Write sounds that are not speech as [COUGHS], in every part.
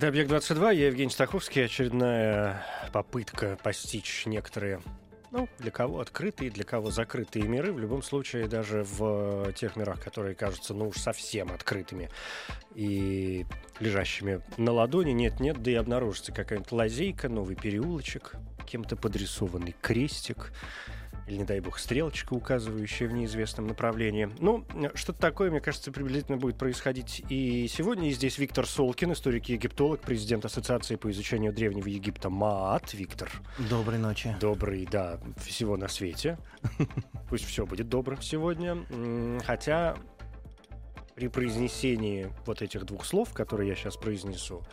Это «Объект-22», я Евгений Стаховский. Очередная попытка постичь некоторые, ну, для кого открытые, для кого закрытые миры. В любом случае, даже в тех мирах, которые кажутся, ну уж совсем открытыми и лежащими на ладони, нет-нет, да и обнаружится какая-нибудь лазейка, новый переулочек, кем-то подрисованный крестик, или, не дай бог, стрелочка, указывающая в неизвестном направлении. Ну, что-то такое, мне кажется, приблизительно будет происходить и сегодня. И здесь Виктор Солкин, историк и египтолог, президент Ассоциации по изучению Древнего Египта МААТ. Виктор. Доброй ночи. Добрый, да, всего на свете. [LAUGHS] Пусть все будет добрым сегодня. Хотя при произнесении вот этих двух слов, которые я сейчас произнесу,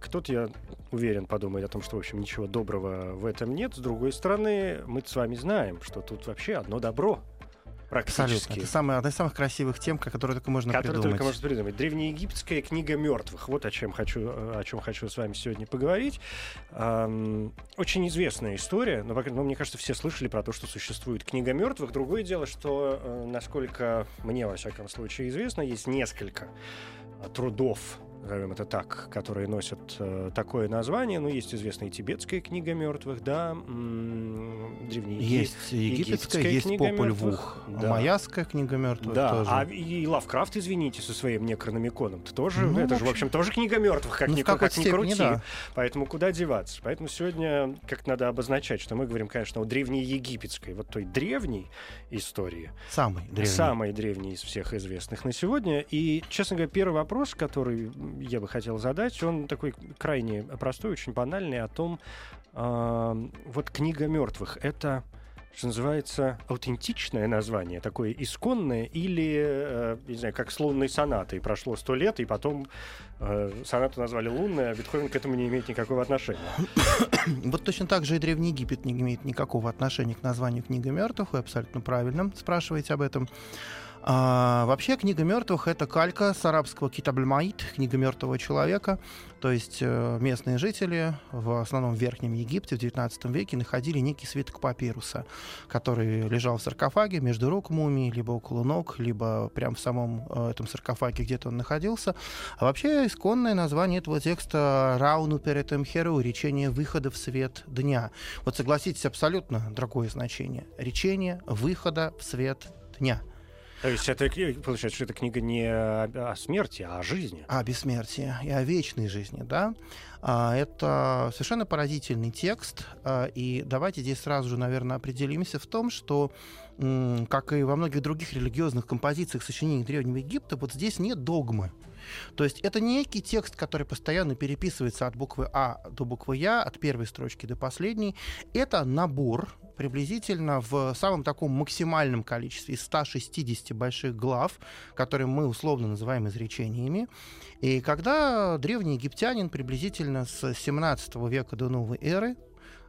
кто-то, я уверен, подумает о том, что, в общем, ничего доброго в этом нет. С другой стороны, мы с вами знаем, что тут вообще одно добро. Абсолютно. Практически. Это самая, одна из самых красивых тем, которые только можно Который придумать. только можно придумать. Древнеегипетская книга мертвых. Вот о чем хочу, о чем хочу с вами сегодня поговорить. Очень известная история, но, мере, мне кажется, все слышали про то, что существует книга мертвых. Другое дело, что, э, насколько мне, во всяком случае, известно, есть несколько трудов назовем это так, которые носят э, такое название. Ну, есть известная и тибетская книга мертвых, да, м, древние Есть египетская, есть книга мертвых. Вух, Да. майяская книга мертвых Да, тоже. а и Лавкрафт, извините, со своим некрономиконом, -то тоже, Ну, это же, в общем, тоже книга мертвых, как, Ну, ни, какой-то как ни крути. да. Поэтому куда деваться? Поэтому сегодня как надо обозначать, что мы говорим, конечно, о древнеегипетской, вот той древней истории, Самый древний. самой древней из всех известных на сегодня. И, честно говоря, первый вопрос, который я бы хотел задать, он такой крайне простой, очень банальный, о том, а, вот книга мертвых, это что называется, аутентичное название, такое исконное, или, э, не знаю, как с лунной сонатой. Прошло сто лет, и потом э, сонату назвали лунной, а Бетховен к этому не имеет никакого отношения. [COUGHS] Вот точно так же и Древний Египет не имеет никакого отношения к названию книга мертвых. Вы абсолютно правильно спрашиваете об этом. А, вообще, книга мертвых это калька с арабского китабльмаид, книга мертвого человека. То есть э, местные жители в основном в Верхнем Египте в XIX веке находили некий свиток папируса, который лежал в саркофаге между рук мумии, либо около ног, либо прямо в самом э, этом саркофаге где-то он находился. А вообще исконное название этого текста «Рауну перед Эмхеру» — «Речение выхода в свет дня». Вот согласитесь, абсолютно другое значение. «Речение выхода в свет дня». То есть это, получается, что это книга не о, смерти, а о жизни. о бессмертии и о вечной жизни, да. А, Это совершенно поразительный текст, а, и давайте здесь сразу же, наверное, определимся в том, что, как и во многих других религиозных композициях сочинений Древнего Египта, вот здесь нет догмы. То есть это не некий текст, который постоянно переписывается от буквы А до буквы Я, от первой строчки до последней. Это набор приблизительно в самом таком максимальном количестве из 160 больших глав, которые мы условно называем изречениями. И когда древний египтянин приблизительно с 17 века до новой эры,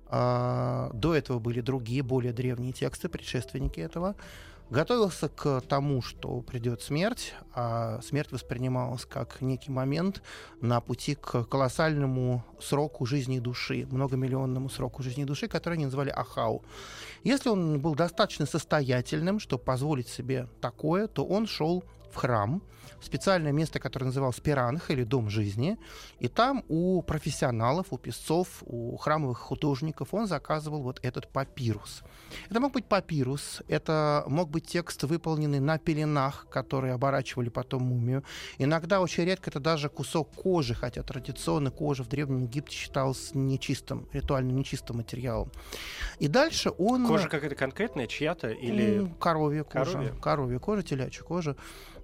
а, до этого были другие, более древние тексты, предшественники этого, готовился к тому, что придет смерть, а смерть воспринималась как некий момент на пути к колоссальному сроку жизни души, многомиллионному сроку жизни души, который они называли Ахау. Если он был достаточно состоятельным, чтобы позволить себе такое, то он шел в храм, в специальное место, которое называлось Пиранх или Дом жизни, и там у профессионалов, у песцов, у храмовых художников он заказывал вот этот папирус. Это мог быть папирус, это мог быть текст, выполненный на пеленах, которые оборачивали потом мумию. Иногда, очень редко, это даже кусок кожи, хотя традиционно кожа в Древнем Египте считалась нечистым, ритуально нечистым материалом. И дальше он... Кожа какая-то конкретная, чья-то или... Коровья кожа. Коровья? Коровья кожа, телячья кожа.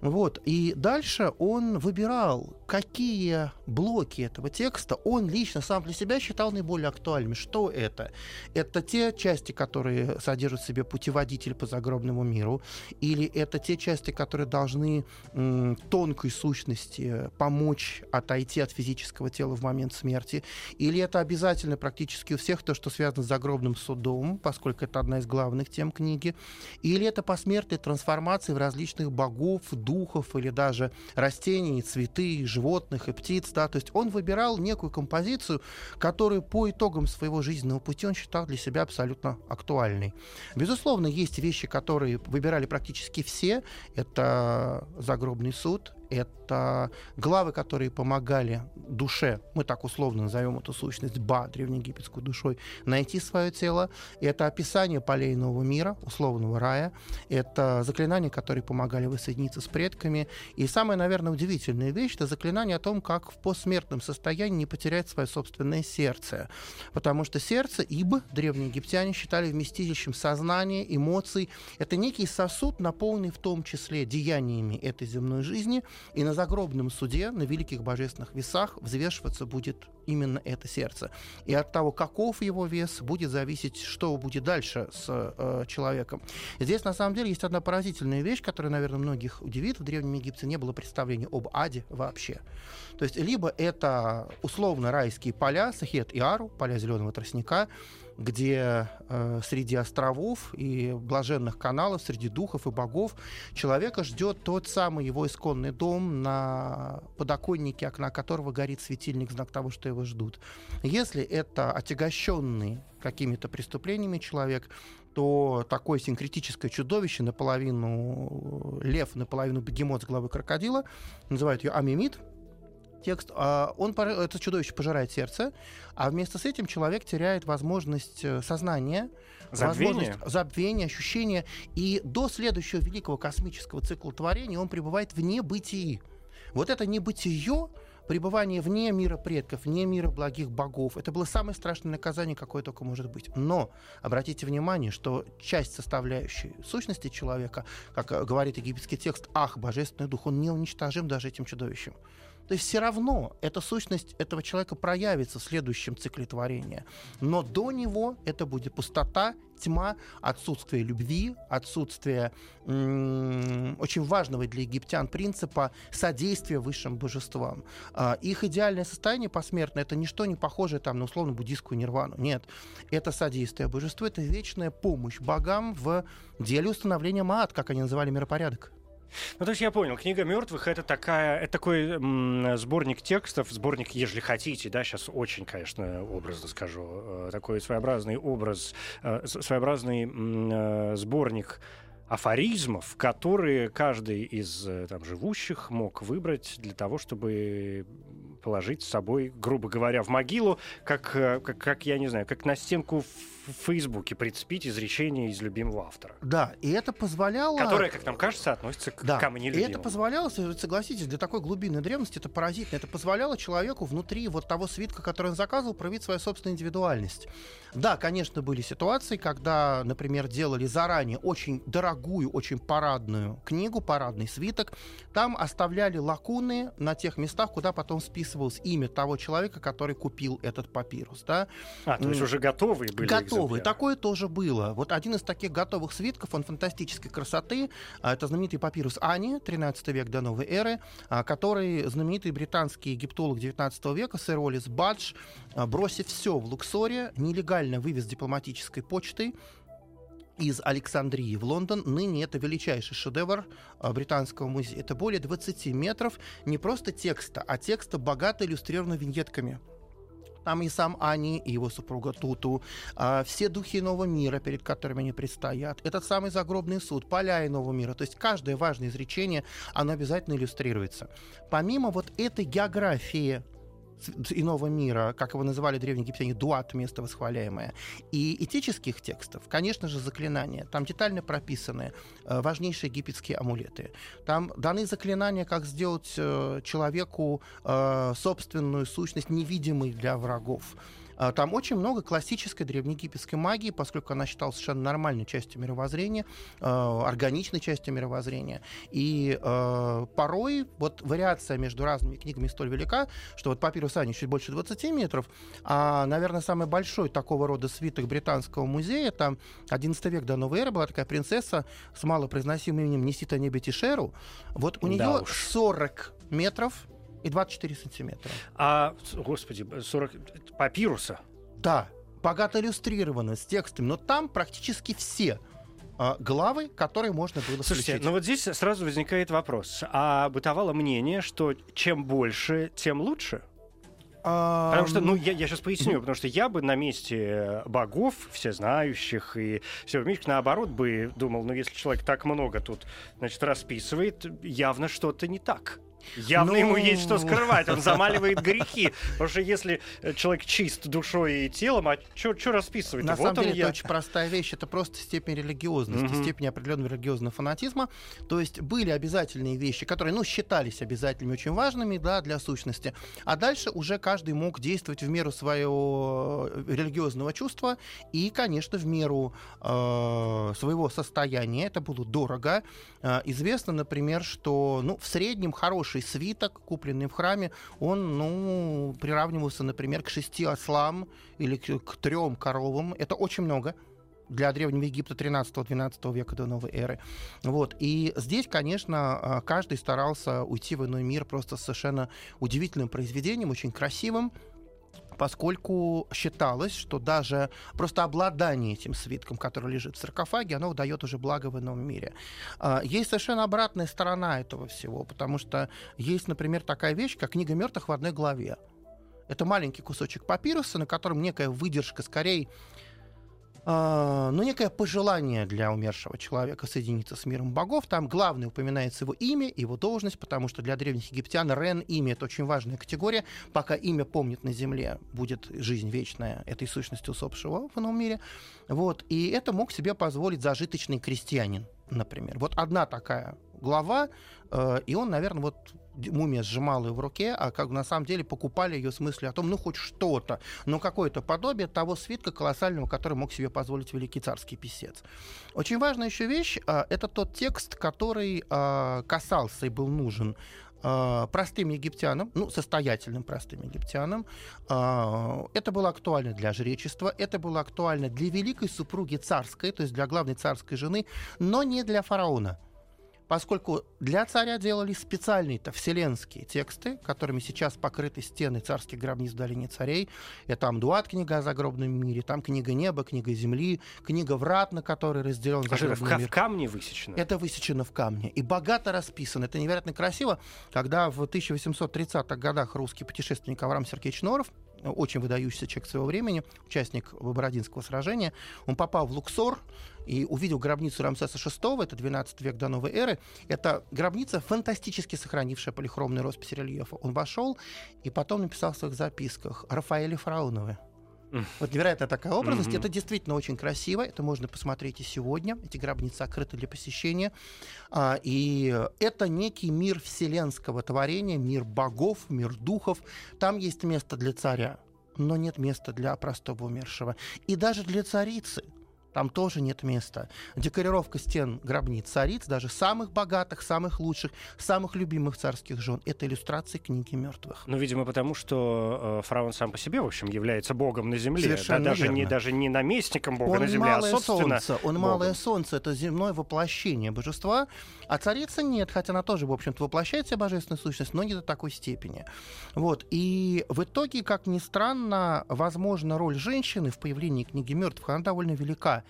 Вот. И дальше он выбирал, какие блоки этого текста он лично сам для себя считал наиболее актуальными. Что это? Это те части, которые содержат в себе путеводитель по загробному миру, или это те части, которые должны м, тонкой сущности помочь отойти от физического тела в момент смерти, или это обязательно практически у всех то, что связано с загробным судом, поскольку это одна из главных тем книги, или это посмертные трансформации в различных богов, духов или даже растений, цветы, животных и птиц. Да? То есть он выбирал некую композицию, которую по итогам своего жизненного пути он считал для себя абсолютно актуальной. Безусловно, есть вещи, которые выбирали практически все. Это загробный суд, это главы, которые помогали душе, мы так условно назовем эту сущность Ба, древнеегипетскую душой, найти свое тело. Это описание полей нового мира, условного рая. Это заклинания, которые помогали воссоединиться с предками. И самая, наверное, удивительная вещь — это заклинание о том, как в постсмертном состоянии не потерять свое собственное сердце. Потому что сердце, ибо древние египтяне считали вместилищем сознания, эмоций. Это некий сосуд, наполненный в том числе деяниями этой земной жизни — и на загробном суде, на великих божественных весах взвешиваться будет именно это сердце. И от того, каков его вес, будет зависеть, что будет дальше с э, человеком. Здесь, на самом деле, есть одна поразительная вещь, которая, наверное, многих удивит. В Древнем Египте не было представления об аде вообще. То есть, либо это условно райские поля, Сахет и Ару, поля зеленого тростника, где э, среди островов и блаженных каналов, среди духов и богов человека ждет тот самый его исконный дом, на подоконнике окна которого горит светильник, знак того, что его ждут. Если это отягощенный какими-то преступлениями человек, то такое синкретическое чудовище, наполовину лев, наполовину бегемот с головы крокодила, называют ее амимид, текст, а, он, это чудовище пожирает сердце, а вместо с этим человек теряет возможность э, сознания, забвение. возможность забвения, ощущения, и до следующего великого космического цикла творения он пребывает вне бытии. Вот это небытие, пребывание вне мира предков, вне мира благих богов, это было самое страшное наказание, какое только может быть. Но обратите внимание, что часть составляющей сущности человека, как э, говорит египетский текст, ах, божественный дух, он не уничтожим даже этим чудовищем. То есть все равно эта сущность этого человека проявится в следующем цикле творения. Но до него это будет пустота, тьма, отсутствие любви, отсутствие м- очень важного для египтян принципа содействия высшим божествам. А, их идеальное состояние посмертное это ничто не похожее там, на условно буддийскую нирвану. Нет, это содействие божеству, это вечная помощь богам в деле установления маат, как они называли миропорядок. Ну, то есть я понял, книга мертвых это такая, это такой м, сборник текстов, сборник, если хотите, да, сейчас очень, конечно, образно скажу, э, такой своеобразный образ, э, своеобразный э, сборник афоризмов, которые каждый из там, живущих мог выбрать для того, чтобы положить с собой, грубо говоря, в могилу, как, как, как я не знаю, как на стенку в Фейсбуке прицепить изречение из любимого автора. Да, и это позволяло... Которое, как нам кажется, относится к да. ко мне любимому. И это позволяло, согласитесь, для такой глубинной древности это поразительно. Это позволяло человеку внутри вот того свитка, который он заказывал, проявить свою собственную индивидуальность. Да, конечно, были ситуации, когда, например, делали заранее очень дорогую, очень парадную книгу, парадный свиток. Там оставляли лакуны на тех местах, куда потом списывалось имя того человека, который купил этот папирус. Да? А, то есть уже готовые были готовые. Такое тоже было. Вот один из таких готовых свитков, он фантастической красоты. А, это знаменитый папирус Ани, 13 век до новой эры, а, который знаменитый британский египтолог 19 века, сэр Олис Бадж, а, бросив все в Луксоре, нелегально вывез дипломатической почтой из Александрии в Лондон. Ныне это величайший шедевр британского музея. Это более 20 метров не просто текста, а текста богато иллюстрировано виньетками там и сам Ани, и его супруга Туту, а, все духи нового мира, перед которыми они предстоят, этот самый загробный суд, поля иного мира. То есть каждое важное изречение, оно обязательно иллюстрируется. Помимо вот этой географии иного мира, как его называли древние египтяне, дуат, место восхваляемое, и этических текстов, конечно же, заклинания. Там детально прописаны э, важнейшие египетские амулеты. Там даны заклинания, как сделать э, человеку э, собственную сущность невидимой для врагов Там очень много классической древнеегипетской магии, поскольку она считалась совершенно нормальной частью мировоззрения, э, органичной частью мировоззрения. И э, порой вот вариация между разными книгами столь велика, что вот папирус Ани чуть больше 20 метров, а, наверное, самый большой такого рода свиток британского музея, там 11 век до новой эры была такая принцесса с малопроизносимым именем Несита Небетишеру. Вот у Да нее уж. 40 метров и 24 сантиметра. А, господи, 40 папируса. Да, богато иллюстрировано с текстами, но там практически все а, главы, которые можно было Слушайте, включить. ну вот здесь сразу возникает вопрос. А бытовало мнение, что чем больше, тем лучше? А, Потому что, ну, я, я сейчас поясню, потому что я бы на месте богов, всезнающих и все умеющих, наоборот, бы думал, ну, если человек так много тут, значит, расписывает, явно что-то не так. Явно Ну- ему есть что скрывать, он замаливает [LAUGHS] грехи. Потому что если э, человек чист душой и телом, а что расписывать? На вот самом деле я. это очень простая вещь. Это просто степень религиозности, Мгм. степень определенного религиозного фанатизма. То есть были обязательные вещи, которые, ну, считались обязательными, очень важными, да, для сущности. А дальше уже каждый мог действовать в меру своего э, религиозного чувства и, конечно, в меру э, своего состояния. Это было дорого. Э, известно, например, что, ну, в среднем хороший свиток, купленный в храме, он, ну, приравнивался, например, к шести ослам или к, трем коровам. Это очень много для Древнего Египта 13-12 века до новой эры. Вот. И здесь, конечно, а, каждый старался уйти в иной мир просто совершенно удивительным произведением, очень красивым, поскольку считалось, что даже просто обладание этим свитком, который лежит в саркофаге, оно дает уже благо в ином мире. А, Есть совершенно обратная сторона этого всего, потому что есть, например, такая вещь, как книга мертвых в одной главе. Это маленький кусочек папируса, на котором некая выдержка, скорее, ну, некое пожелание для умершего человека соединиться с миром богов. Там главное упоминается его имя, его должность, потому что для древних египтян Рен имя это очень важная категория. Пока имя помнит на земле, будет жизнь вечная этой сущности усопшего в ином мире. Вот. И это мог себе позволить зажиточный крестьянин, например. Вот одна такая глава, э, и он, наверное, вот мумия сжимала ее в руке, а как на самом деле покупали ее с мыслью о том, ну хоть что-то, ну какое-то подобие того свитка колоссального, который мог себе позволить великий царский писец. Очень важная еще вещь, а, это тот текст, который а, касался и был нужен а, простым египтянам, ну, состоятельным простым египтянам. Это было актуально для жречества, это было актуально для великой супруги царской, то есть для главной царской жены, но не для фараона поскольку для царя делали специальные-то вселенские тексты, которыми сейчас покрыты стены царских гробниц в долине царей. Это Амдуат, книга о загробном мире, там книга неба, книга земли, книга врат, на которой разделен А загробный ка- мир. в камне высечено? Это высечено в камне и богато расписано. Это невероятно красиво. Когда в 1830-х годах русский путешественник Авраам Сергеевич Норов, очень выдающийся человек своего времени, участник Бородинского сражения, он попал в Луксор и увидел гробницу Рамсеса VI, это 12 век до новой эры. Это гробница, фантастически сохранившая полихромные росписи рельефа. Он вошел и потом написал в своих записках «Рафаэле Фараонове». Вот невероятная такая образность. Это действительно очень красиво. Это можно посмотреть и сегодня. Эти гробницы открыты для посещения. А, и это некий мир вселенского творения, мир богов, мир духов. Там есть место для царя, но нет места для простого умершего. И даже для царицы. Там тоже нет места. Декорировка стен гробниц цариц, даже самых богатых, самых лучших, самых любимых царских жен, это иллюстрации книги мертвых. Ну, видимо, потому что э, фараон сам по себе, в общем, является богом на земле. Совершенно да, даже, не, верно. даже не наместником бога он на земле, а малое собственно солнце, он богом. малое солнце, это земное воплощение божества, а царица нет, хотя она тоже, в общем-то, воплощает себе божественную сущность, но не до такой степени. Вот. И в итоге, как ни странно, возможно, роль женщины в появлении книги мертвых, она довольно велика.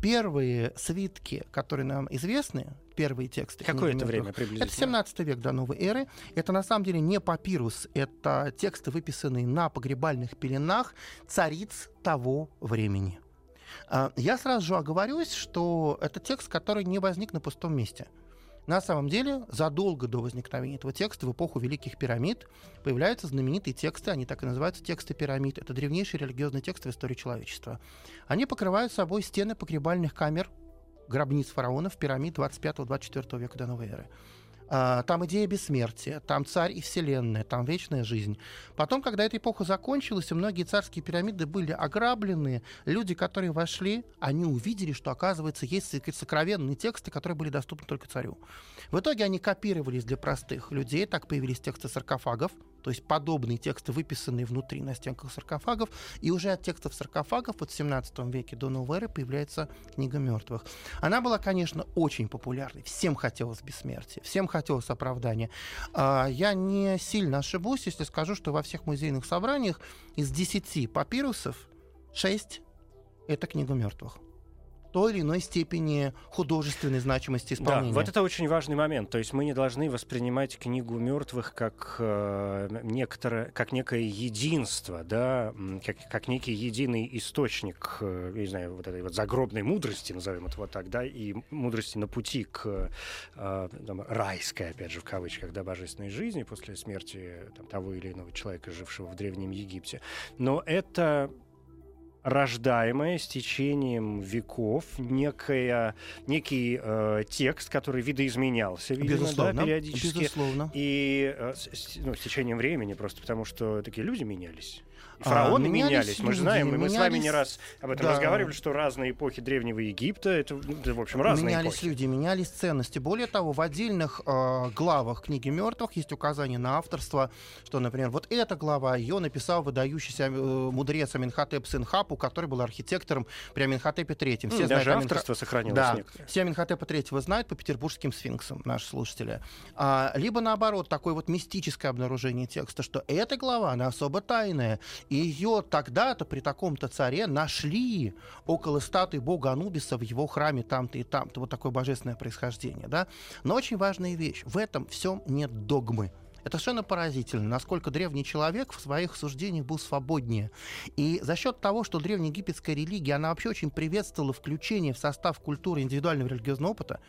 Первые свитки, которые нам известны, первые тексты. Какое это время приблизительно? это 17 век до новой эры. Это на самом деле не папирус, это тексты, выписанные на погребальных пеленах цариц того времени. А, Я сразу же оговорюсь, что это текст, который не возник на пустом месте. На самом деле, задолго до возникновения этого текста, в эпоху Великих пирамид, появляются знаменитые тексты, они так и называются тексты пирамид. Это древнейший религиозный текст в истории человечества. Они покрывают собой стены погребальных камер, гробниц фараонов, пирамид 25-24 века до новой эры. А, Там идея бессмертия, там царь и вселенная, там вечная жизнь. Потом, когда эта эпоха закончилась, и многие царские пирамиды были ограблены, люди, которые вошли, они увидели, что, оказывается, есть сок- сокровенные тексты, которые были доступны только царю. В итоге они копировались для простых людей, так появились тексты саркофагов, то есть подобные тексты, выписанные внутри на стенках саркофагов, и уже от текстов саркофагов вот в 17 веке до новой эры появляется книга мертвых. Она была, конечно, очень популярной. Всем хотелось бессмертия, всем хотелось оправдания. А, Я не сильно ошибусь, если скажу, что во всех музейных собраниях из 10 папирусов 6 — это книга мертвых. Той или иной степени художественной значимости Да, исполнения. вот это очень важный момент. То есть мы не должны воспринимать книгу мертвых как э, некоторое, как некое единство, да, как, как некий единый источник, э, не знаю, вот этой вот загробной мудрости, назовем это вот так, да, и мудрости на пути к э, там, райской, опять же, в кавычках, да, божественной жизни после смерти там, того или иного человека, жившего в Древнем Египте. Но это рождаемое с течением веков некая, некий э, текст, который видоизменялся, видимо, да, безусловно, периодически. безусловно. И э, с- ну, с течением времени, просто потому что такие люди менялись. И А, фараоны менялись менялись, мы же знаем, и мы с вами не менялись- раз об этом да. разговаривали, что разные эпохи Древнего Египта, это, ну, это, в общем, разные менялись эпохи. люди, менялись ценности. Более того, в отдельных э, главах книги мертвых есть указание на авторство, что, например, вот эта глава ее написал выдающийся э, мудрец Аминхотеп сын Хапу, который был архитектором при Аминхотепе III. Все знают Даже Аминха- авторство сохранилось Да, все Аминхотепа III знают по петербургским сфинксам, наши слушатели. А, либо наоборот, такое вот мистическое обнаружение текста, что эта глава, она особо тайная, и ее тогда-то при таком-то царе нашли около статуи бога Анубиса в его храме там-то и там-то. Вот такое божественное происхождение, да. Но очень важная вещь, в этом всем нет догмы. Это совершенно поразительно, насколько древний человек в своих суждениях был свободнее. И за счет того, что древнеегипетская религия, она вообще очень приветствовала включение в состав культуры индивидуального религиозного опыта,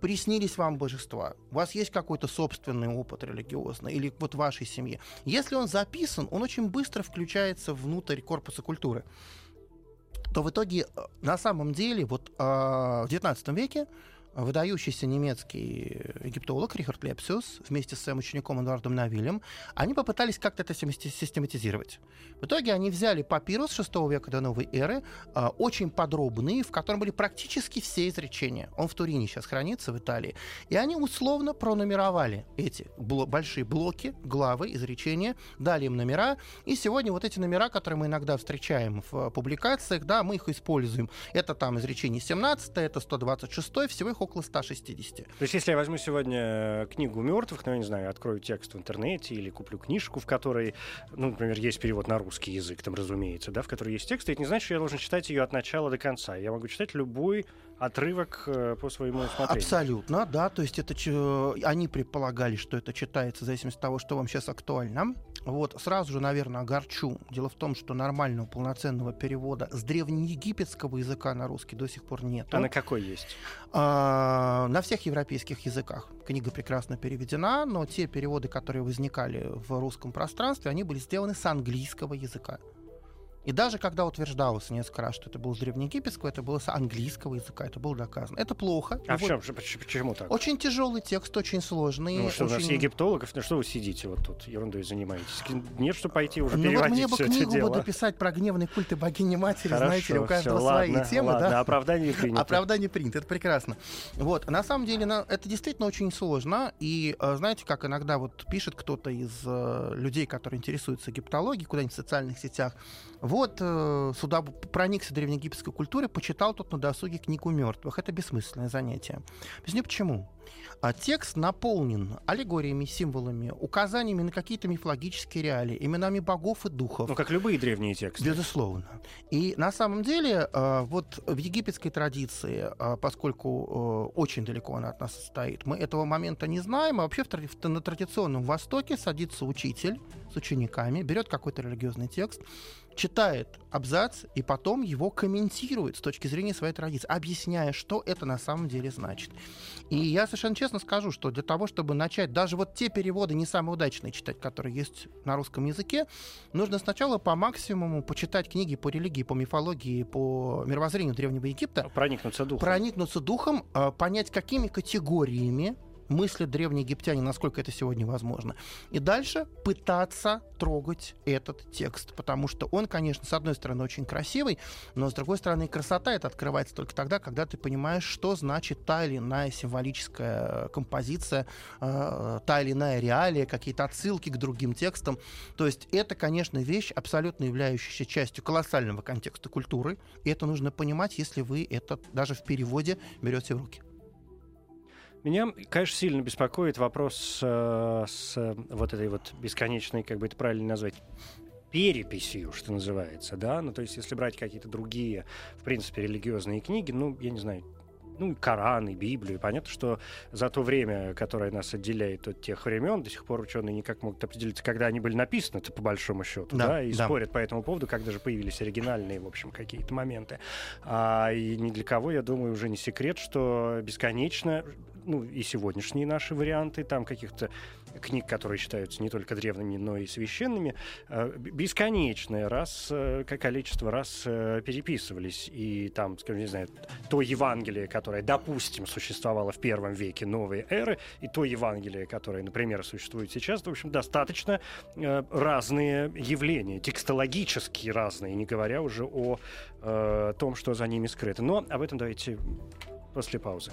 приснились вам божества, у вас есть какой-то собственный опыт религиозный или вот в вашей семье. Если он записан, он очень быстро включается внутрь корпуса культуры то в итоге э, на самом деле вот э, в XIX веке выдающийся немецкий египтолог Рихард Лепсиус вместе с своим учеником Эдуардом Навилем, они попытались как-то это системати- систематизировать. В итоге они взяли папирус 6 века до новой эры, а, очень подробный, в котором были практически все изречения. Он в Турине сейчас хранится, в Италии. И они условно пронумеровали эти бло- большие блоки, главы, изречения, дали им номера. И сегодня вот эти номера, которые мы иногда встречаем в э, публикациях, да, мы их используем. Это там изречение 17, это 126, всего их около 160. То есть, если я возьму сегодня книгу мертвых, ну, я не знаю, открою текст в интернете или куплю книжку, в которой, ну, например, есть перевод на русский язык, там, разумеется, да, в которой есть текст, это не значит, что я должен читать ее от начала до конца. Я могу читать любой отрывок э, по своему усмотрению. Абсолютно, да. То есть это они предполагали, что это читается в зависимости от того, что вам сейчас актуально. Вот сразу же, наверное, огорчу. Дело в том, что нормального полноценного перевода с древнеегипетского языка на русский до сих пор нет. А на какой есть? А, на всех европейских языках. Книга прекрасно переведена, но те переводы, которые возникали в русском пространстве, они были сделаны с английского языка. И даже когда утверждалось несколько раз, что это было с древнеегипетского, это было с английского языка, это было доказано. Это плохо. А в чем? поч- Почему так? Очень тяжелый текст, очень сложный. Ну, что у нас очень- египтологов, ну что вы сидите вот тут, ерундой занимаетесь? Нет, что пойти уже Ну вот переводить мне бы книгу бы дело. дописать про гневный культ и богини матери, Хорошо, знаете ли, у каждого всё, свои ладно, темы, ладно, да. оправдание принято. Оправдание принято, это прекрасно. Вот, на самом деле, это действительно очень сложно. И э, знаете, как иногда вот пишет кто-то из э, людей, которые интересуются египтологией, куда-нибудь в социальных сетях, вот э, сюда проникся древнеегипетской культурой, почитал тут на досуге книгу мертвых. Это бессмысленное занятие. Объясню почему. А текст наполнен аллегориями, символами, указаниями на какие-то мифологические реалии, именами богов и духов. Ну, как любые древние тексты. Безусловно. И на самом деле, э, вот в египетской традиции, э, поскольку э, очень далеко она от нас стоит, мы этого момента не знаем, а вообще на традиционном Востоке садится учитель с учениками, берет какой-то религиозный текст, читает абзац и потом его комментирует с точки зрения своей традиции, объясняя, что это на самом деле значит. И я совершенно честно скажу, что для того, чтобы начать даже вот те переводы не самые удачные читать, которые есть на русском языке, нужно сначала по максимуму почитать книги по религии, по мифологии, по мировоззрению Древнего Египта, Проникнуться духом. проникнуться духом, э, понять, какими категориями мыслят древние египтяне, насколько это сегодня возможно. И дальше пытаться трогать этот текст, потому что он, конечно, с одной стороны очень красивый, но с другой стороны красота это открывается только тогда, когда ты понимаешь, что значит та или иная символическая композиция, э, та или иная реалия, какие-то отсылки к другим текстам. То есть это, конечно, вещь, абсолютно являющаяся частью колоссального контекста культуры, и это нужно понимать, если вы это даже в переводе берете в руки. Меня, конечно, сильно беспокоит вопрос э, с э, вот этой вот бесконечной, как бы это правильно назвать, переписью, что называется, да, ну, то есть, если брать какие-то другие, в принципе, религиозные книги, ну, я не знаю, ну, Коран и Библию. Понятно, что за то время, которое нас отделяет от тех времен, до сих пор ученые никак могут определиться, когда они были написаны, это по большому счету, да, да и да. спорят по этому поводу, когда же появились оригинальные, в общем, какие-то моменты. А, и ни для кого, я думаю, уже не секрет, что бесконечно ну, и сегодняшние наши варианты, там каких-то книг, которые считаются не только древними, но и священными, э, бесконечное раз, э, количество раз э, переписывались. И там, скажем, не знаю, то Евангелие, которое, допустим, существовало в первом веке новой эры, и то Евангелие, которое, например, существует сейчас, в общем, достаточно разные явления, текстологически разные, не говоря уже о том, что за ними скрыто. Но об этом давайте после паузы.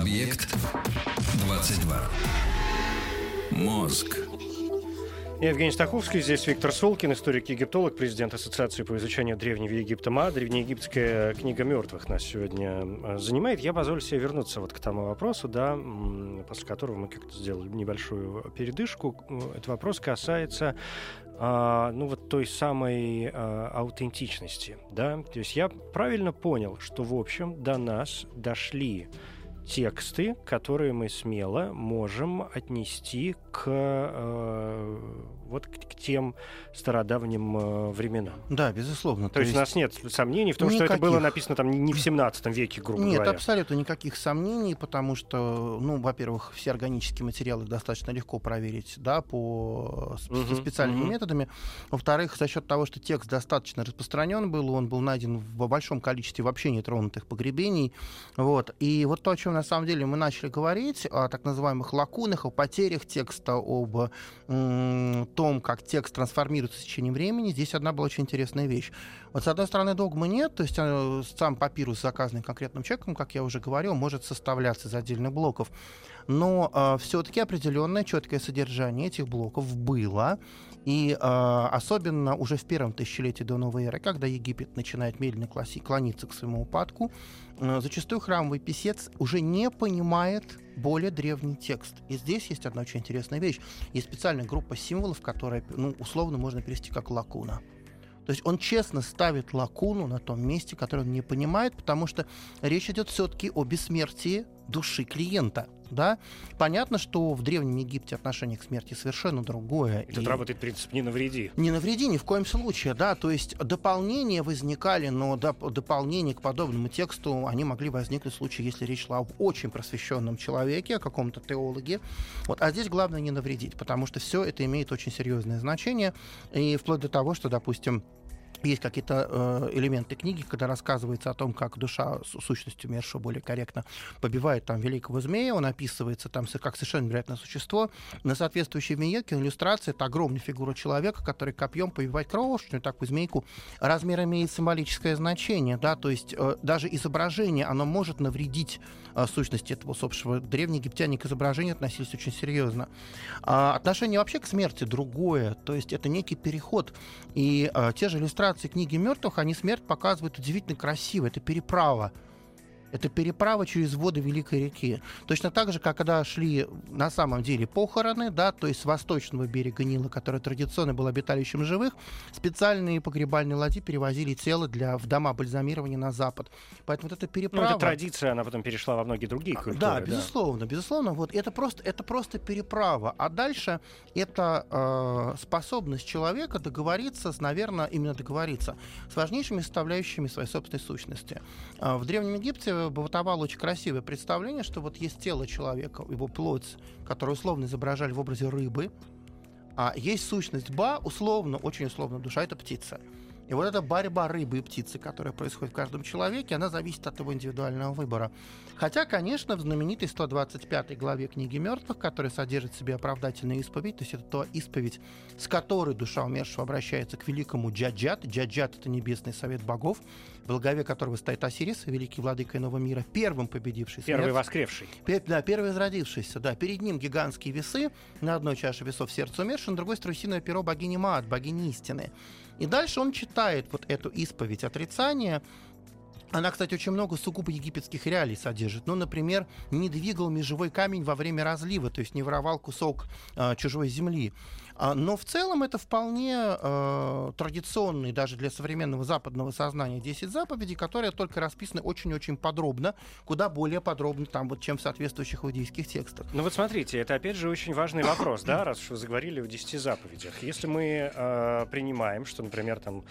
Объект 22. Мозг. Я Евгений Стаховский, здесь Виктор Солкин, историк-египтолог, президент Ассоциации по изучению Древнего Египта МА. Древнеегипетская книга мертвых нас сегодня э, занимает. Я позволю себе вернуться вот к тому вопросу, да, после которого мы как-то сделали небольшую передышку. Этот вопрос касается а, ну вот той самой а, аутентичности, да. То есть я правильно понял, что в общем до нас дошли тексты, которые мы смело можем отнести к э, вот к, к тем стародавним э, временам. Да, безусловно. То, То есть, есть у нас нет сомнений в том, никаких... что это было написано там не в 17 веке, грубо нет, говоря. Нет, абсолютно никаких сомнений, потому что, ну, во-первых, все органические материалы достаточно легко проверить, да, по uh-huh, специальными uh-huh. методами. Во-вторых, за счет того, что текст достаточно распространен был, он был найден в большом количестве вообще нетронутых погребений. Вот. И вот то, о чем на самом деле мы начали говорить, о так называемых лакунах, о потерях текста, об том, как текст трансформируется в течение времени, здесь одна была очень интересная вещь. Вот с одной стороны догмы нет, то есть э, сам папирус, заказанный конкретным человеком, как я уже говорил, может составляться из отдельных блоков. Но э, все-таки определенное четкое содержание этих блоков было. И э, особенно уже в первом тысячелетии до новой эры, когда Египет начинает медленно клониться к своему упадку, зачастую храмовый писец уже не понимает более древний текст. И здесь есть одна очень интересная вещь. Есть специальная группа символов, которая ну, условно можно перевести как лакуна. То есть он честно ставит лакуну на том месте, которое он не понимает, потому что речь идет все-таки о бессмертии души клиента. Да? Понятно, что в Древнем Египте отношение к смерти совершенно другое. И тут и... работает принцип «не навреди». Не навреди ни в коем случае, да. То есть дополнения возникали, но доп- дополнения к подобному тексту, они могли возникнуть в случае, если речь шла об очень просвещенном человеке, о каком-то теологе. Вот. А здесь главное не навредить, потому что все это имеет очень серьезное значение. И вплоть до того, что, допустим, есть какие-то э, элементы книги, когда рассказывается о том, как душа сущность умершего более корректно побивает там великого змея, он описывается там как совершенно невероятное существо. На соответствующей виньетке иллюстрация это огромная фигура человека, который копьем побивает крошечную такую змейку. Размер имеет символическое значение, да, то есть э, даже изображение, оно может навредить э, сущности этого усопшего. Древние египтяне к изображению относились очень серьезно. А отношение вообще к смерти другое, то есть это некий переход. И э, те же иллюстрации книги мертвых, они смерть показывают удивительно красиво. Это переправа Это переправа через воды Великой реки. Точно так же, как когда шли на самом деле похороны, да, то есть с восточного берега Нила, который традиционно был обиталищем живых, специальные погребальные ладьи перевозили тело для, в дома бальзамирования на запад. Поэтому вот эта переправа... Ну, эта традиция, она потом перешла во многие другие культуры. Да, безусловно, безусловно. Вот это просто, это просто переправа. А дальше это э, способность человека договориться, с, наверное, именно договориться с важнейшими составляющими своей собственной сущности. Э, в Древнем Египте бытовало очень красивое представление, что вот есть тело человека, его плоть, которую условно изображали в образе рыбы, а есть сущность Ба, условно, очень условно, душа — это птица. И вот эта борьба рыбы и птицы, которая происходит в каждом человеке, она зависит от его индивидуального выбора. Хотя, конечно, в знаменитой 125 главе книги мертвых, которая содержит в себе оправдательную исповедь, то есть это то исповедь, с которой душа умершего обращается к великому Джаджат. Джаджат — это небесный совет богов, в главе которого стоит Осирис, великий владыка иного мира, первым победивший смерть. Первый воскревший. Пер, да, первый возродившийся, да. Перед ним гигантские весы, на одной чаше весов сердце умершего, на другой струсиное перо богини Маат, богини истины. И дальше он читает вот эту исповедь отрицания, она, кстати, очень много сугубо египетских реалий содержит. Ну, например, не двигал межевой камень во время разлива, то есть не воровал кусок э, чужой земли. А, но в целом это вполне э, традиционный даже для современного западного сознания 10 заповедей, которые только расписаны очень-очень подробно, куда более подробно, там, вот, чем в соответствующих иудейских текстах. Ну вот смотрите, это опять же очень важный вопрос, да, раз уж вы заговорили о 10 заповедях. Если мы э, принимаем, что, например, там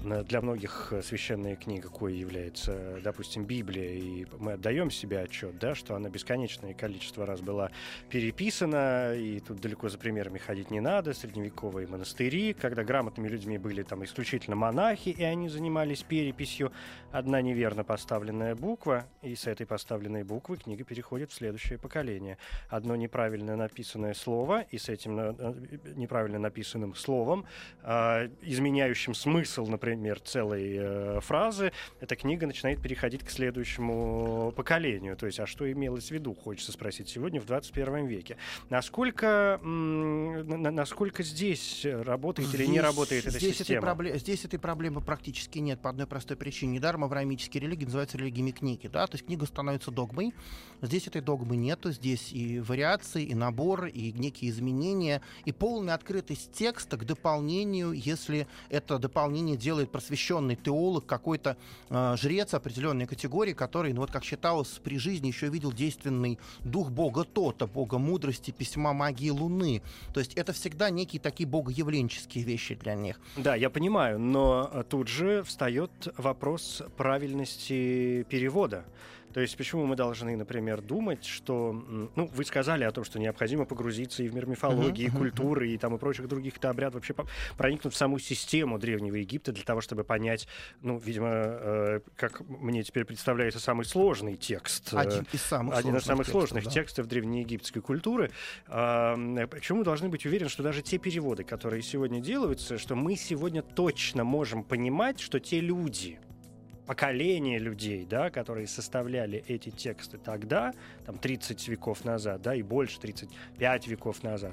для многих священная книга, какой является, допустим, Библия, и мы отдаем себе отчет, да, что она бесконечное количество раз была переписана, и тут далеко за примерами ходить не надо, средневековые монастыри, когда грамотными людьми были там исключительно монахи, и они занимались переписью. Одна неверно поставленная буква, и с этой поставленной буквы книга переходит в следующее поколение. Одно неправильно написанное слово, и с этим э, неправильно написанным словом, э, изменяющим смысл, например, целой э, фразы, эта книга начинает переходить к следующему поколению. То есть, а что имелось в виду, хочется спросить сегодня в 21 веке. Насколько, насколько насколько здесь работает или не работает эта здесь система? Этой пробле- здесь этой проблемы практически нет по одной простой причине. Недаром авраамические религии называются религиями книги. Да? То есть книга становится догмой. Здесь этой догмы нету. Здесь и вариации, и набор, и некие изменения, и полная открытость текста к дополнению, если это дополнение делает просвещенный теолог, какой-то э, жрец определенной категории, который, ну вот как считалось, при жизни еще видел действенный дух бога Тота, бога мудрости, письма магии Луны. То есть это всегда всегда некие такие богоявленческие вещи для них. Да, я понимаю, но тут же встает вопрос правильности перевода. То есть почему мы должны, например, думать, что... Ну, вы сказали о том, что необходимо погрузиться и в мир мифологии, uh-huh, uh-huh. культуры и там и прочих других это обряд, вообще проникнуть в саму систему Древнего Египта для того, чтобы понять, ну, видимо, э, как мне теперь представляется, самый сложный текст. Э, один из самых один сложных, из самых текстов, сложных да. текстов древнеегипетской культуры. Э, почему мы должны быть уверены, что даже те переводы, которые сегодня делаются, что мы сегодня точно можем понимать, что те люди, поколение людей, да, которые составляли эти тексты тогда, там 30 веков назад, да, и больше 35 веков назад,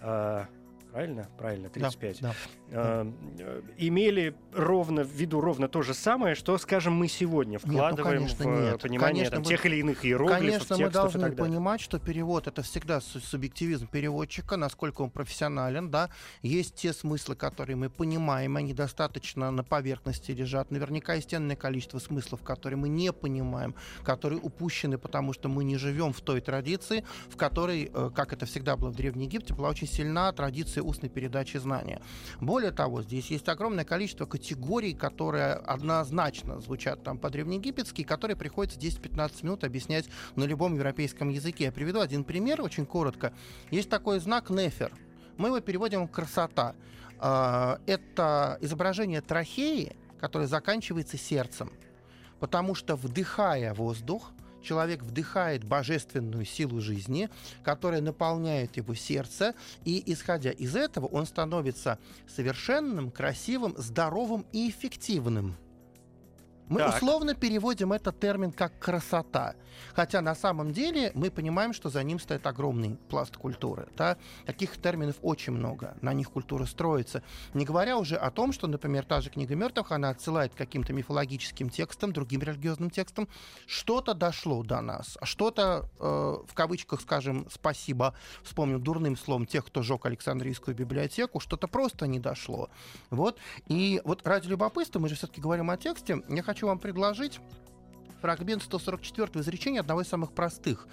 э, правильно? Правильно, 35. Да, да. Э, имели ровно в виду ровно то же самое, что, скажем, мы сегодня вкладываем нет, ну, в нет. понимание конечно, там, мы, тех или иных иероглифов, Конечно, мы должны понимать, что перевод это всегда субъективизм переводчика, насколько он профессионален, да. Есть те смыслы, которые мы понимаем, они достаточно на поверхности лежат. Наверняка есть энное количество смыслов, которые мы не понимаем, которые упущены, потому что мы не живем в той традиции, в которой, э, как это всегда было в Древнем Египте, была очень сильна традиция устной передачи знания. Более того, здесь есть огромное количество категорий, которые однозначно звучат там по-древнеегипетски, которые приходится 10-15 минут объяснять на любом европейском языке. Я приведу один пример очень коротко. Есть такой знак нефер. Мы его переводим красота. А, это изображение трахеи, которое заканчивается сердцем. Потому что вдыхая воздух, человек вдыхает божественную силу жизни, которая наполняет его сердце, и исходя из этого он становится совершенным, красивым, здоровым и эффективным. Мы Так. условно переводим этот термин как красота. Хотя на самом деле мы понимаем, что за ним стоит огромный пласт культуры. Да? Таких терминов очень много. На них культура строится. Не говоря уже о том, что, например, та же книга мертвых, она отсылает к каким-то мифологическим текстам, другим религиозным текстам. Что-то дошло до нас, что-то, э, в кавычках, скажем, спасибо, вспомню дурным словом тех, кто жег Александрийскую библиотеку, что-то просто не дошло. Вот. И вот ради любопытства, мы же все-таки говорим о тексте, я хочу вам предложить фрагмент 144 изречения одного из самых простых.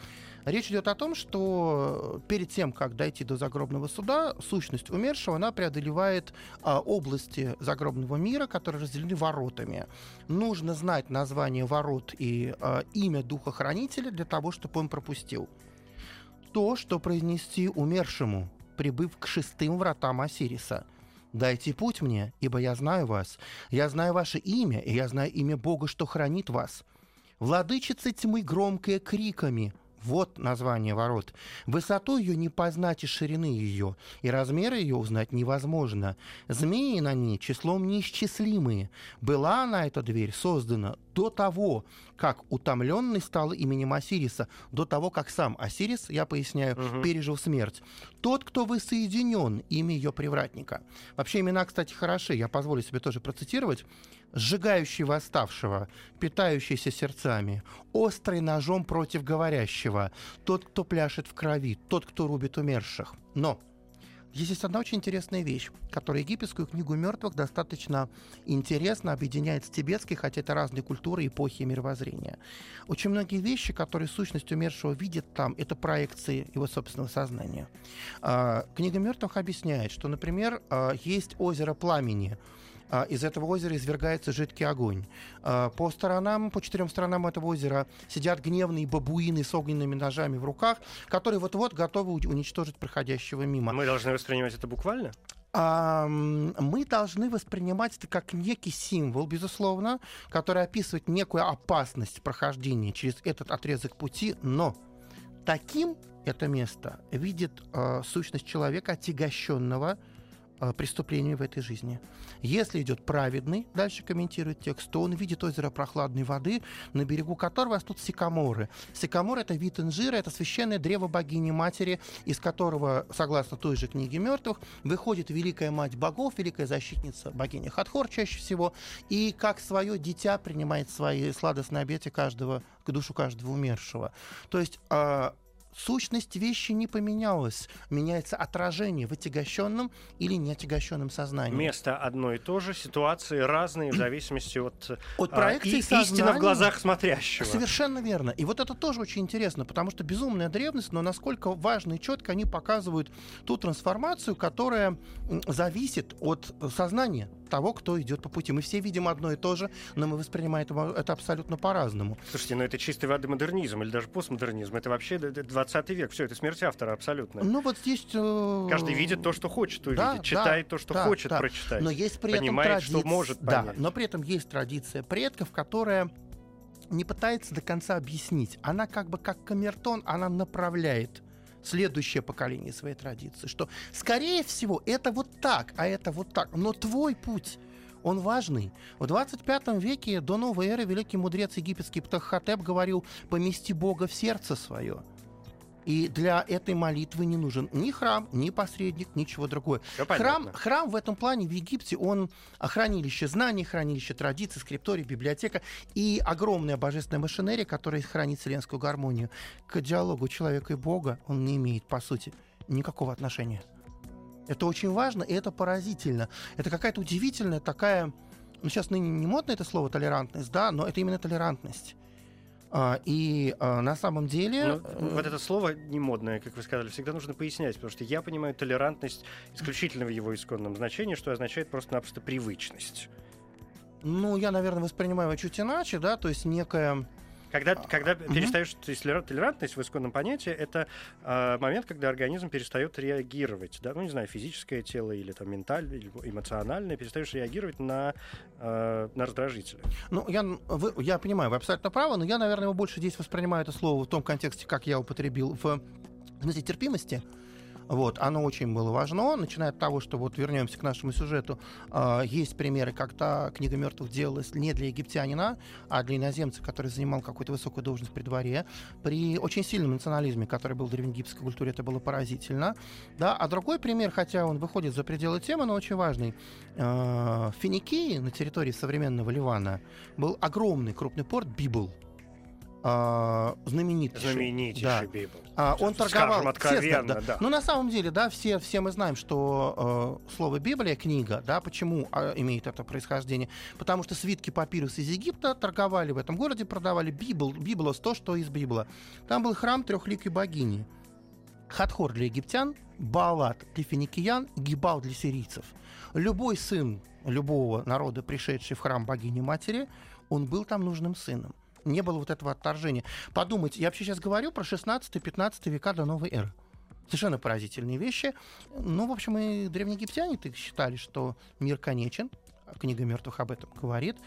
Речь идет о том, что перед тем, как дойти до загробного суда, сущность умершего, она преодолевает а, области загробного мира, которые разделены воротами. Нужно знать название ворот и а, имя духохранителя для того, чтобы он пропустил. То, что произнести умершему, прибыв к шестым вратам Осириса. Дайте путь мне, ибо я знаю вас. Я знаю ваше имя, и я знаю имя Бога, что хранит вас. Владычица тьмы громкая криками. Вот название ворот. Высоту ее не познать и ширины ее, и размеры ее узнать невозможно. Змеи на ней числом неисчислимые. Была она, эта дверь, создана до того, как утомленный стал именем Осириса, до того, как сам Осирис, я поясняю, Мгм. пережил смерть. Тот, кто воссоединен, имя ее привратника. Вообще имена, кстати, хороши. Я позволю себе тоже процитировать. Сжигающий восставшего, питающийся сердцами, острый ножом против говорящего, тот, кто пляшет в крови, тот, кто рубит умерших. Но здесь есть одна очень интересная вещь, которая египетскую книгу мертвых достаточно интересно объединяет с тибетской, хотя это разные культуры, эпохи и мировоззрения. Очень многие вещи, которые сущность умершего видит там, это проекции его собственного сознания. А, Книга мертвых объясняет, что, например, а, есть озеро пламени, из этого озера извергается жидкий огонь. А, По сторонам, по четырем сторонам этого озера сидят гневные бабуины с огненными ножами в руках, которые вот-вот готовы уничтожить проходящего мимо. Мы должны воспринимать это буквально? А, мы должны воспринимать это как некий символ, безусловно, который описывает некую опасность прохождения через этот отрезок пути, но таким это место видит э, сущность человека, отягощенного э, преступлениями в этой жизни. Если идет праведный, дальше комментирует текст, то он видит озеро прохладной воды, на берегу которого растут сикаморы. Сикамор — это вид инжира, это священное древо богини-матери, из которого, согласно той же книге мертвых, выходит великая мать богов, великая защитница богиня Хатхор чаще всего, и как свое дитя принимает свои сладостные обеты каждого, к душу каждого умершего. То есть а, сущность вещи не поменялась. Меняется отражение в отягощенном или неотягощенном сознании. Место одно и то же, ситуации разные в зависимости от, От а, проекции и- истины в сознания. глазах смотрящего. Совершенно верно. И вот это тоже очень интересно, потому что безумная древность, но насколько важно и четко они показывают ту трансформацию, которая зависит от э, сознания того, кто идет по пути. Мы все видим одно и то же, но мы воспринимаем это, абсолютно по-разному. Слушайте, ну это чистой воды модернизм или даже постмодернизм. Это вообще д- д- 20 век. Все, это смерть автора абсолютно. Ну вот здесь... э, Каждый видит то, что хочет увидеть, да, читает да, то, что да, хочет да. прочитать. Но есть при понимает, этом что традиция, может да, понять. но при этом есть традиция предков, которая не пытается до конца объяснить. Она как бы как камертон, она направляет следующее поколение своей традиции, что, скорее всего, это вот так, а это вот так, но твой путь, он важный. В 25 веке до новой эры великий мудрец египетский Птаххотеп говорил «помести Бога в сердце свое». И для этой молитвы не нужен ни храм, ни посредник, ничего другое. Храм, понятно. храм в этом плане в Египте, он хранилище знаний, хранилище традиций, скрипторий, библиотека и огромная божественная машинерия, которая хранит вселенскую гармонию. К диалогу человека и Бога он не имеет, по сути, никакого отношения. Это очень важно, и это поразительно. Это какая-то удивительная такая... Ну, сейчас ныне не модно это слово толерантность, да, но это именно толерантность. А, и а, на самом деле... Ну, э, вот это слово не модное, как вы сказали, всегда нужно пояснять, потому что я понимаю толерантность исключительно в его исконном значении, что означает просто-напросто привычность. Ну, я, наверное, воспринимаю его чуть иначе, да, то есть некая... Когда, когда мгм. перестаешь, толерантность в исконном понятии, это а, момент, когда организм перестает реагировать, да, ну не знаю, физическое тело или там ментальное, или эмоциональное, перестаешь реагировать на, а, на раздражители. Ну, я, вы- я понимаю, вы абсолютно правы, но я, наверное, его больше здесь воспринимаю это слово в том контексте, как я употребил в смысле терпимости. Вот, оно очень было важно, начиная от того, что вот вернемся к нашему сюжету, э, есть примеры, когда книга мертвых делалась не для египтянина, а для иноземца, который занимал какую-то высокую должность при дворе. При очень сильном национализме, который был в древнеегипетской культуре, это было поразительно. Да? А другой пример, хотя он выходит за пределы темы, но очень важный. Э, Финикии, на территории современного Ливана, был огромный крупный порт Библ а, знаменитейший. Знаменитейший да. Библ. А, он торговал... Откровенно, все, да. Ну, на самом деле, да, все, все мы знаем, что э, слово Библия, книга, да, почему э, имеет это происхождение? Потому что свитки папирус из Египта торговали в этом городе, продавали Библ, Библос, то, что из Библа. Там был храм трехликой богини. Хатхор для египтян, Баалат для финикиян, Гибал для сирийцев. Любой сын любого народа, пришедший в храм богини-матери, он был там нужным сыном не было вот этого отторжения. Подумайте, я вообще сейчас говорю про 16-15 века до новой эры. Совершенно поразительные вещи. Ну, в общем, и древнеегиптяне так считали, что мир конечен. Книга мертвых об этом говорит.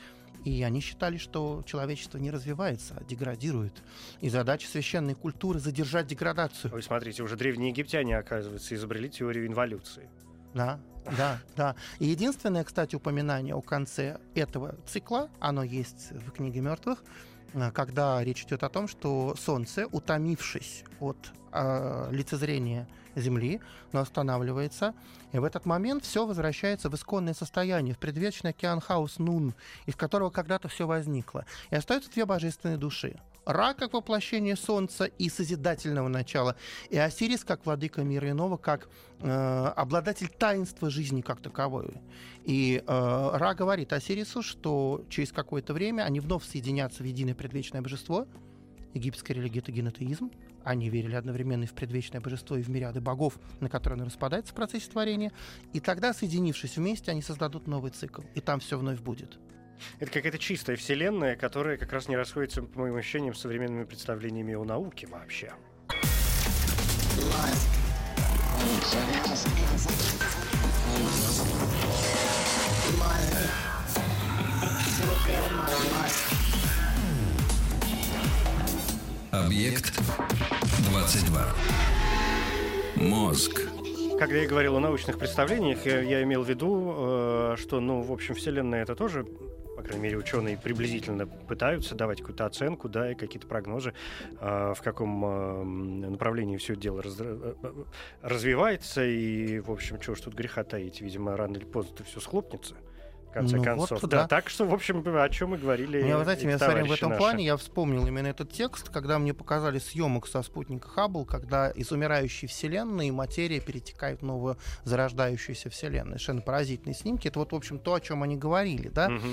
И они считали, что человечество не развивается, а деградирует. И задача священной культуры задержать деградацию. Вы смотрите, уже древние египтяне, оказывается, изобрели теорию инволюции. Да, да, да. И единственное, кстати, упоминание о конце этого цикла, оно есть в книге мертвых, когда речь идет о том, что Солнце, утомившись от э, лицезрения Земли, но останавливается, и в этот момент все возвращается в исконное состояние, в предвечный океан хаос Нун, из которого когда-то все возникло. И остаются две божественные души. Ра как воплощение Солнца и созидательного начала, и Осирис как владыка мира иного, как э, обладатель таинства жизни как таковой. И э, Ра говорит Осирису, что через какое-то время они вновь соединятся в единое предвечное божество. Египетская религия — это генетеизм. Они верили одновременно и в предвечное божество, и в мириады богов, на которые оно распадается в процессе творения. И тогда, соединившись вместе, они создадут новый цикл. И там все вновь будет. Это какая-то чистая вселенная, которая как раз не расходится, по моим ощущениям, с современными представлениями о науке вообще. Объект 22. Мозг. Когда я говорил о научных представлениях, я, я имел в виду, э, что, ну, в общем, Вселенная это тоже, по крайней мере, ученые приблизительно пытаются давать какую-то оценку, да, и какие-то прогнозы, э, в каком э, направлении все дело раз, э, развивается, и, в общем, чего ж тут греха таить, видимо, рано или поздно это все схлопнется в конце ну, концов. Вот, да. да, так что, в общем, о чем мы говорили. Мне, вы знаете, меня смотрим в этом наши. плане, я вспомнил именно этот текст, когда мне показали съемок со спутника Хаббл, когда из умирающей Вселенной материя перетекает в новую зарождающуюся Вселенную. Совершенно поразительные снимки. Это вот, в общем, то, о чем они говорили, да. Угу.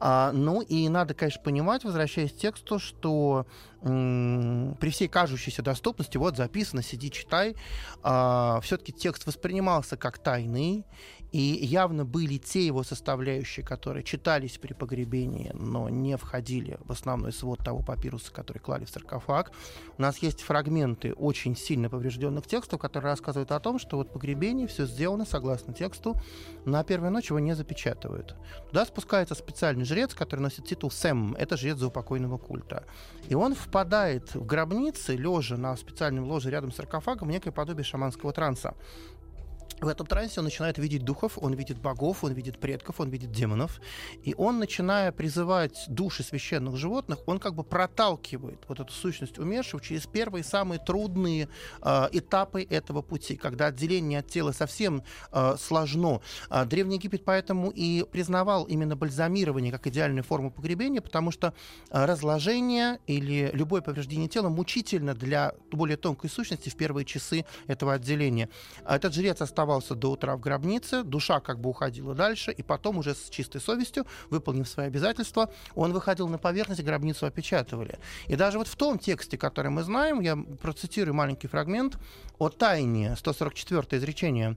А, ну, и надо, конечно, понимать, возвращаясь к тексту, что при всей кажущейся доступности, вот записано, сиди, читай, а, все-таки текст воспринимался как тайный, и явно были те его составляющие, которые читались при погребении, но не входили в основной свод того папируса, который клали в саркофаг. У нас есть фрагменты очень сильно поврежденных текстов, которые рассказывают о том, что вот погребение все сделано согласно тексту. На первую ночь его не запечатывают. Туда спускается специальный жрец, который носит титул Сэм. Это жрец заупокойного культа. И он впадает в гробницы, лежа на специальном ложе рядом с саркофагом, некое подобие шаманского транса. В этом трансе он начинает видеть духов, он видит богов, он видит предков, он видит демонов. И он, начиная призывать души священных животных, он как бы проталкивает вот эту сущность умершего через первые самые трудные э, этапы этого пути, когда отделение от тела совсем э, сложно. Э, Древний Египет поэтому и признавал именно бальзамирование как идеальную форму погребения, потому что разложение или любое повреждение тела мучительно для более тонкой сущности в первые часы этого отделения. Этот жрец оставался до утра в гробнице, душа как бы уходила дальше, и потом уже с чистой совестью, выполнив свои обязательства, он выходил на поверхность, гробницу опечатывали. И даже вот в том тексте, который мы знаем, я процитирую маленький фрагмент о тайне, 144 изречение,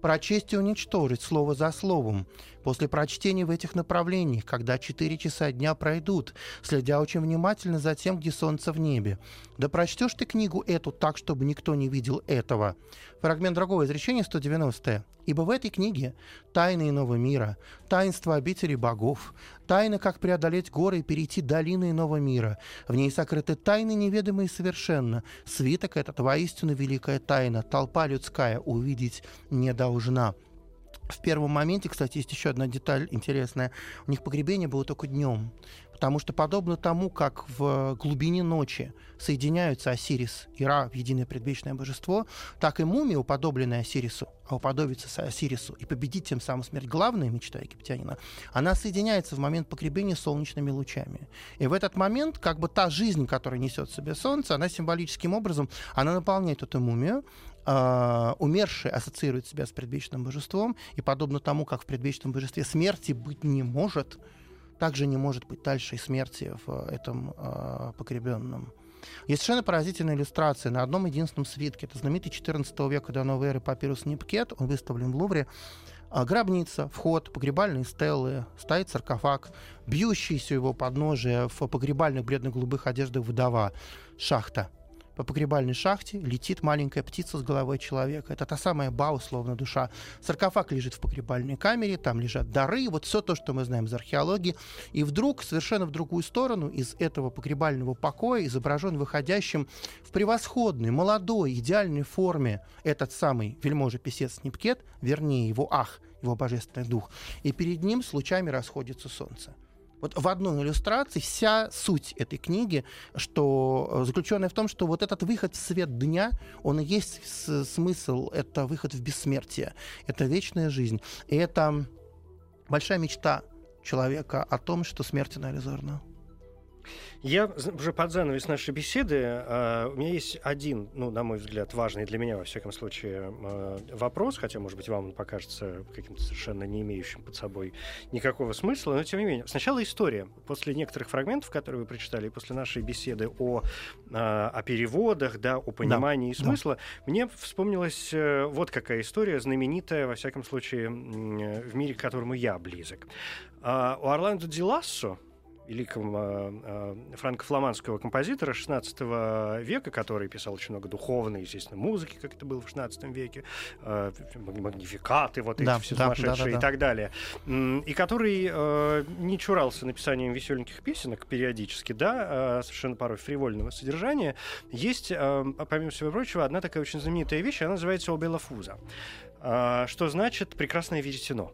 прочесть и уничтожить слово за словом. После прочтения в этих направлениях, когда четыре часа дня пройдут, следя очень внимательно за тем, где солнце в небе. Да прочтешь ты книгу эту так, чтобы никто не видел этого. Фрагмент другого изречения, 190 -е. Ибо в этой книге тайны иного мира, таинство обители богов, тайна, как преодолеть горы и перейти долины иного мира. В ней сокрыты тайны, неведомые совершенно. Свиток этот воистину великая тайна, толпа людская увидеть не должна. В первом моменте, кстати, есть еще одна деталь интересная. У них погребение было только днем. Потому что подобно тому, как в глубине ночи соединяются Осирис и Ра в единое предвечное божество, так и мумия, уподобленная Осирису, а уподобиться Осирису и победить тем самым смерть, главная мечта египтянина, она соединяется в момент погребения солнечными лучами. И в этот момент как бы та жизнь, которая несет в себе солнце, она символическим образом, она наполняет эту мумию, Uh, умерший ассоциирует себя с предвечным божеством, и подобно тому, как в предвечном божестве смерти быть не может, также не может быть дальше смерти в этом э, погребенном. Есть совершенно поразительная иллюстрация на одном единственном свитке. Это знаменитый 14 века до новой эры папирус Нипкет. Он выставлен в Лувре. А, гробница, вход, погребальные стелы, стоит саркофаг, бьющийся его подножие в погребальных бледно-голубых одеждах вдова, шахта — по погребальной шахте летит маленькая птица с головой человека. Это та самая Ба, условно, душа. Саркофаг лежит в погребальной камере, там лежат дары, вот все то, что мы знаем из археологии. И вдруг, совершенно в другую сторону, из этого погребального покоя изображен выходящим в превосходной, молодой, идеальной форме этот самый вельможа-писец Непкет, вернее, его ах, его божественный дух. И перед ним с лучами расходится солнце. Вот в одной иллюстрации вся суть этой книги, что э, заключенная в том, что вот этот выход в свет дня, он и есть смысл, это выход в бессмертие, это вечная жизнь. И это большая мечта человека о том, что смерть анализорна. Я уже под занавес нашей беседы, э, у меня есть один, ну, на мой взгляд, важный для меня, во всяком случае, э, вопрос, хотя, может быть, вам он покажется каким-то совершенно не имеющим под собой никакого смысла, но, тем не менее. Сначала история. После некоторых фрагментов, которые вы прочитали, и после нашей беседы о, э, о переводах, да, о понимании да, смысла, да. мне вспомнилась э, вот какая история, знаменитая, во всяком случае, в мире, к которому я близок. Э, у Орландо Ди Лассо, великого э, франко-фламандского композитора XVI века, который писал очень много духовной, естественно, музыки, как это было в XVI веке, э, магнификаты, вот да, эти все да, сумасшедшие да, да, да. и так далее, и который э, не чурался написанием веселеньких песенок периодически, да, э, совершенно порой фривольного содержания. Есть, э, помимо всего прочего, одна такая очень знаменитая вещь, она называется «Обела Фуза», э, что значит «прекрасное веретено».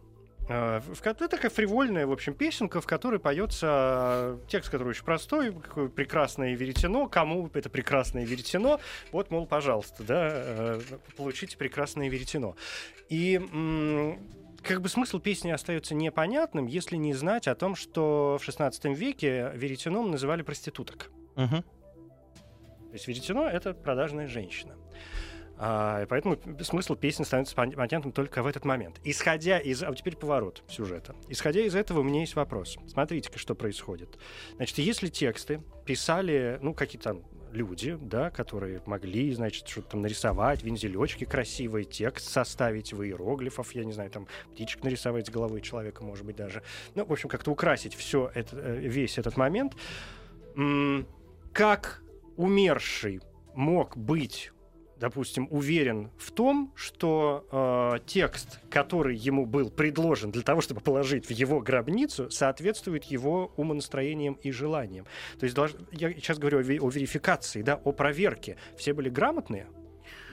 Это такая фривольная, в общем, песенка, в которой поется э, текст, который очень простой, прекрасное веретено, кому это прекрасное веретено, вот, мол, пожалуйста, да, э, получите прекрасное веретено. И как бы смысл песни остается непонятным, если не знать о том, что в XVI веке веретеном называли проституток. Угу. То есть веретено — это продажная женщина. А, поэтому смысл песни становится понятным только в этот момент. Исходя из... А теперь поворот сюжета. Исходя из этого, у меня есть вопрос. Смотрите-ка, что происходит. Значит, если тексты писали, ну, какие-то люди, да, которые могли, значит, что-то там нарисовать, вензелечки красивый, текст составить в иероглифов, я не знаю, там птичек нарисовать с головы человека, может быть, даже. Ну, в общем, как-то украсить все это, э, весь этот момент. Как умерший мог быть допустим, уверен в том, что э, текст, который ему был предложен для того, чтобы положить в его гробницу, соответствует его умонастроениям и желаниям. То есть я сейчас говорю о, ве- о верификации, да, о проверке. Все были грамотные?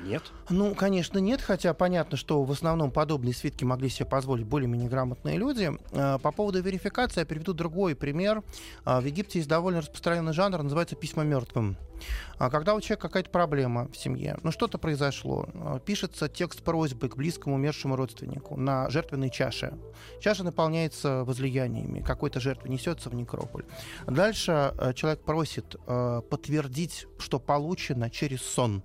Нет? Ну, конечно, нет, хотя понятно, что в основном подобные свитки могли себе позволить более-менее грамотные люди. Э, по поводу верификации я приведу другой пример. Э, в Египте есть довольно распространенный жанр, называется «письма мертвым». А когда у человека какая-то проблема в семье, ну что-то произошло, пишется текст просьбы к близкому умершему родственнику на жертвенной чаше. Чаша наполняется возлияниями, какой-то жертвы несется в некрополь. Дальше человек просит подтвердить, что получено через сон.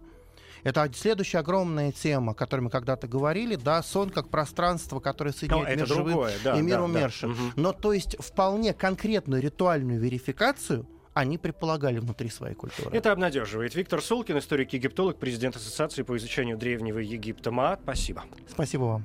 Это следующая огромная тема, о которой мы когда-то говорили, да, сон как пространство, которое соединяет мир живым да, и мир да, умершим. Да. Но то есть вполне конкретную ритуальную верификацию они предполагали внутри своей культуры. Это обнадеживает. Виктор Солкин, историк-египтолог, президент Ассоциации по изучению древнего Египта МААТ. Спасибо. Спасибо вам.